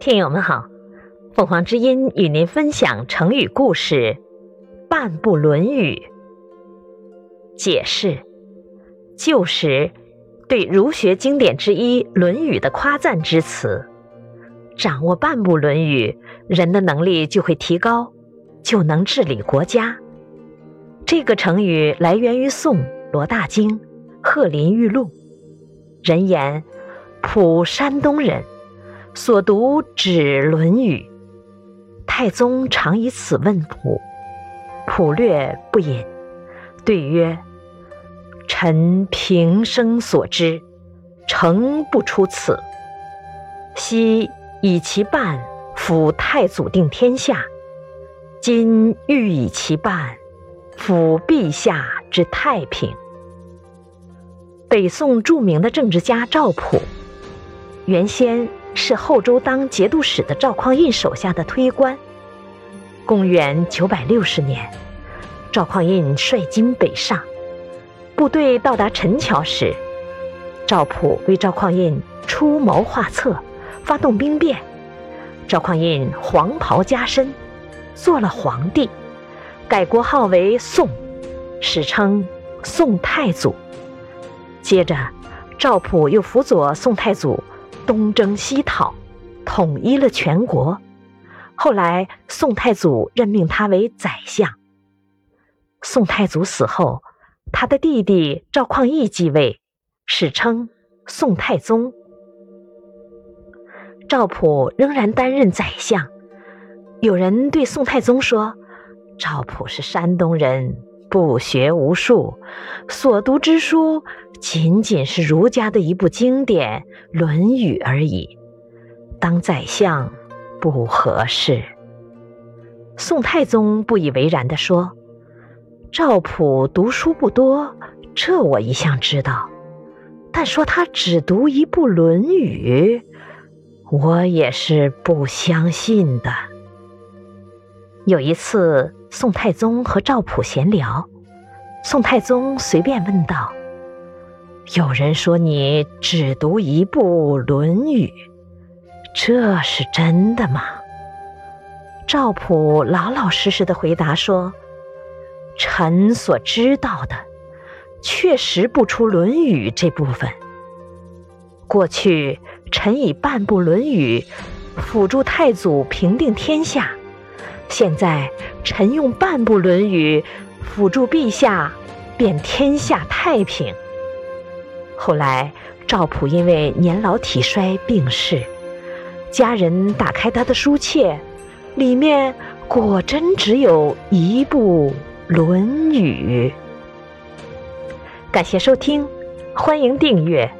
听友们好，凤凰之音与您分享成语故事“半部论语”。解释：旧时对儒学经典之一《论语》的夸赞之词。掌握半部《论语》，人的能力就会提高，就能治理国家。这个成语来源于宋罗大经《鹤林玉录》，人言普山东人。所读指《论语》，太宗常以此问普，普略不隐，对曰：“臣平生所知，诚不出此。昔以其半辅太祖定天下，今欲以其半辅陛下之太平。”北宋著名的政治家赵普，原先。是后周当节度使的赵匡胤手下的推官。公元九百六十年，赵匡胤率军北上，部队到达陈桥时，赵普为赵匡胤出谋划策，发动兵变。赵匡胤黄袍加身，做了皇帝，改国号为宋，史称宋太祖。接着，赵普又辅佐宋太祖。东征西讨，统一了全国。后来，宋太祖任命他为宰相。宋太祖死后，他的弟弟赵匡胤继位，史称宋太宗。赵普仍然担任宰相。有人对宋太宗说：“赵普是山东人，不学无术，所读之书。”仅仅是儒家的一部经典《论语》而已，当宰相不合适。宋太宗不以为然地说：“赵普读书不多，这我一向知道，但说他只读一部《论语》，我也是不相信的。”有一次，宋太宗和赵普闲聊，宋太宗随便问道。有人说你只读一部《论语》，这是真的吗？赵普老老实实的回答说：“臣所知道的，确实不出《论语》这部分。过去臣以半部《论语》辅助太祖平定天下，现在臣用半部《论语》辅助陛下，便天下太平。”后来，赵普因为年老体衰病逝，家人打开他的书册，里面果真只有一部《论语》。感谢收听，欢迎订阅。